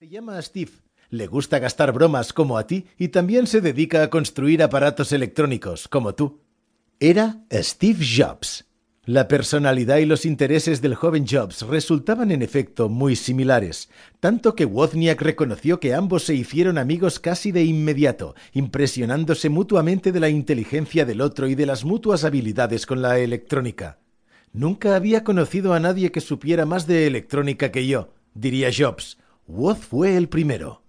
Se llama Steve. Le gusta gastar bromas como a ti y también se dedica a construir aparatos electrónicos como tú. Era Steve Jobs. La personalidad y los intereses del joven Jobs resultaban en efecto muy similares, tanto que Wozniak reconoció que ambos se hicieron amigos casi de inmediato, impresionándose mutuamente de la inteligencia del otro y de las mutuas habilidades con la electrónica. Nunca había conocido a nadie que supiera más de electrónica que yo, diría Jobs, Woz fue el primero.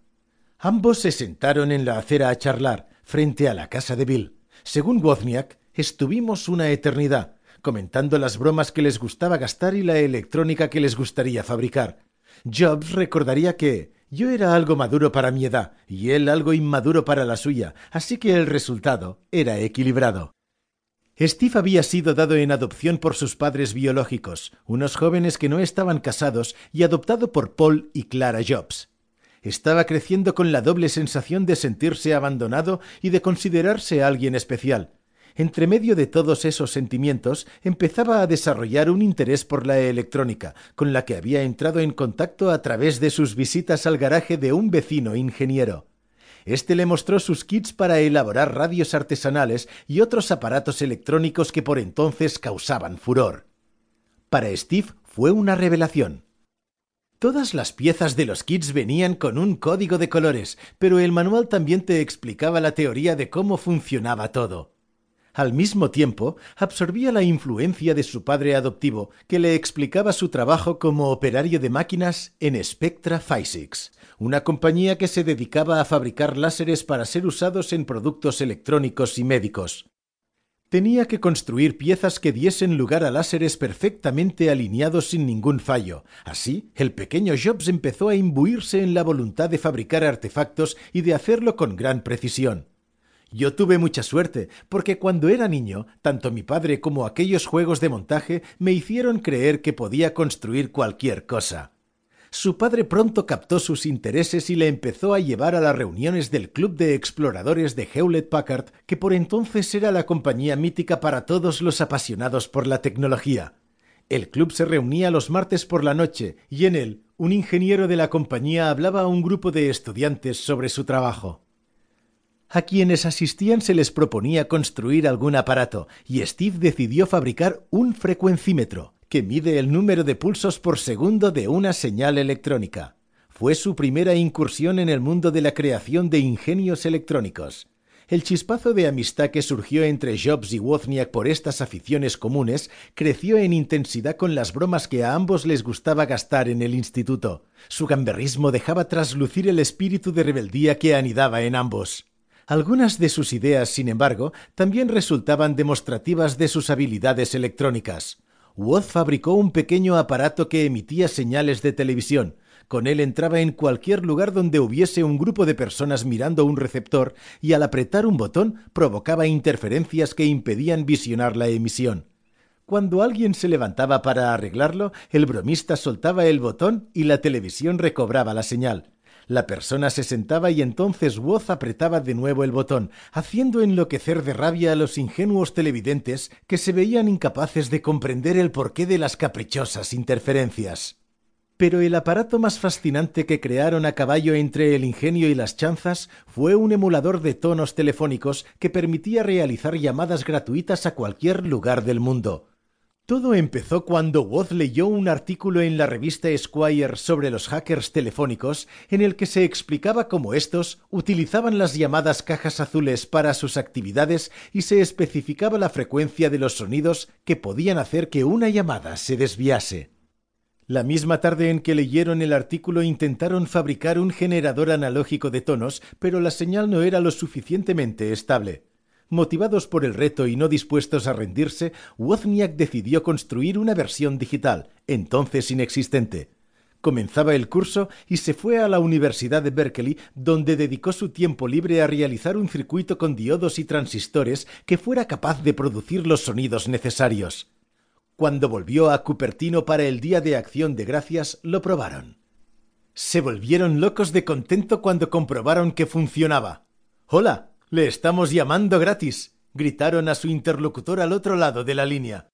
Ambos se sentaron en la acera a charlar, frente a la casa de Bill. Según Wozniak, estuvimos una eternidad, comentando las bromas que les gustaba gastar y la electrónica que les gustaría fabricar. Jobs recordaría que yo era algo maduro para mi edad y él algo inmaduro para la suya, así que el resultado era equilibrado. Steve había sido dado en adopción por sus padres biológicos, unos jóvenes que no estaban casados, y adoptado por Paul y Clara Jobs. Estaba creciendo con la doble sensación de sentirse abandonado y de considerarse alguien especial. Entre medio de todos esos sentimientos empezaba a desarrollar un interés por la electrónica, con la que había entrado en contacto a través de sus visitas al garaje de un vecino ingeniero. Este le mostró sus kits para elaborar radios artesanales y otros aparatos electrónicos que por entonces causaban furor. Para Steve fue una revelación. Todas las piezas de los kits venían con un código de colores, pero el manual también te explicaba la teoría de cómo funcionaba todo. Al mismo tiempo, absorbía la influencia de su padre adoptivo, que le explicaba su trabajo como operario de máquinas en Spectra Physics, una compañía que se dedicaba a fabricar láseres para ser usados en productos electrónicos y médicos. Tenía que construir piezas que diesen lugar a láseres perfectamente alineados sin ningún fallo. Así, el pequeño Jobs empezó a imbuirse en la voluntad de fabricar artefactos y de hacerlo con gran precisión. Yo tuve mucha suerte, porque cuando era niño, tanto mi padre como aquellos juegos de montaje me hicieron creer que podía construir cualquier cosa. Su padre pronto captó sus intereses y le empezó a llevar a las reuniones del Club de Exploradores de Hewlett Packard, que por entonces era la compañía mítica para todos los apasionados por la tecnología. El club se reunía los martes por la noche y en él un ingeniero de la compañía hablaba a un grupo de estudiantes sobre su trabajo. A quienes asistían se les proponía construir algún aparato, y Steve decidió fabricar un frecuencímetro, que mide el número de pulsos por segundo de una señal electrónica. Fue su primera incursión en el mundo de la creación de ingenios electrónicos. El chispazo de amistad que surgió entre Jobs y Wozniak por estas aficiones comunes creció en intensidad con las bromas que a ambos les gustaba gastar en el instituto. Su gamberrismo dejaba traslucir el espíritu de rebeldía que anidaba en ambos. Algunas de sus ideas, sin embargo, también resultaban demostrativas de sus habilidades electrónicas. Woz fabricó un pequeño aparato que emitía señales de televisión. Con él entraba en cualquier lugar donde hubiese un grupo de personas mirando un receptor y al apretar un botón provocaba interferencias que impedían visionar la emisión. Cuando alguien se levantaba para arreglarlo, el bromista soltaba el botón y la televisión recobraba la señal. La persona se sentaba y entonces Woz apretaba de nuevo el botón, haciendo enloquecer de rabia a los ingenuos televidentes que se veían incapaces de comprender el porqué de las caprichosas interferencias. Pero el aparato más fascinante que crearon a caballo entre el ingenio y las chanzas fue un emulador de tonos telefónicos que permitía realizar llamadas gratuitas a cualquier lugar del mundo. Todo empezó cuando Woz leyó un artículo en la revista Esquire sobre los hackers telefónicos en el que se explicaba cómo estos utilizaban las llamadas cajas azules para sus actividades y se especificaba la frecuencia de los sonidos que podían hacer que una llamada se desviase. La misma tarde en que leyeron el artículo intentaron fabricar un generador analógico de tonos, pero la señal no era lo suficientemente estable. Motivados por el reto y no dispuestos a rendirse, Wozniak decidió construir una versión digital, entonces inexistente. Comenzaba el curso y se fue a la Universidad de Berkeley, donde dedicó su tiempo libre a realizar un circuito con diodos y transistores que fuera capaz de producir los sonidos necesarios. Cuando volvió a Cupertino para el Día de Acción de Gracias, lo probaron. Se volvieron locos de contento cuando comprobaron que funcionaba. Hola, le estamos llamando gratis, gritaron a su interlocutor al otro lado de la línea.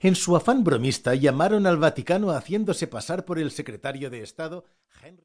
En su afán bromista llamaron al Vaticano haciéndose pasar por el secretario de Estado Henry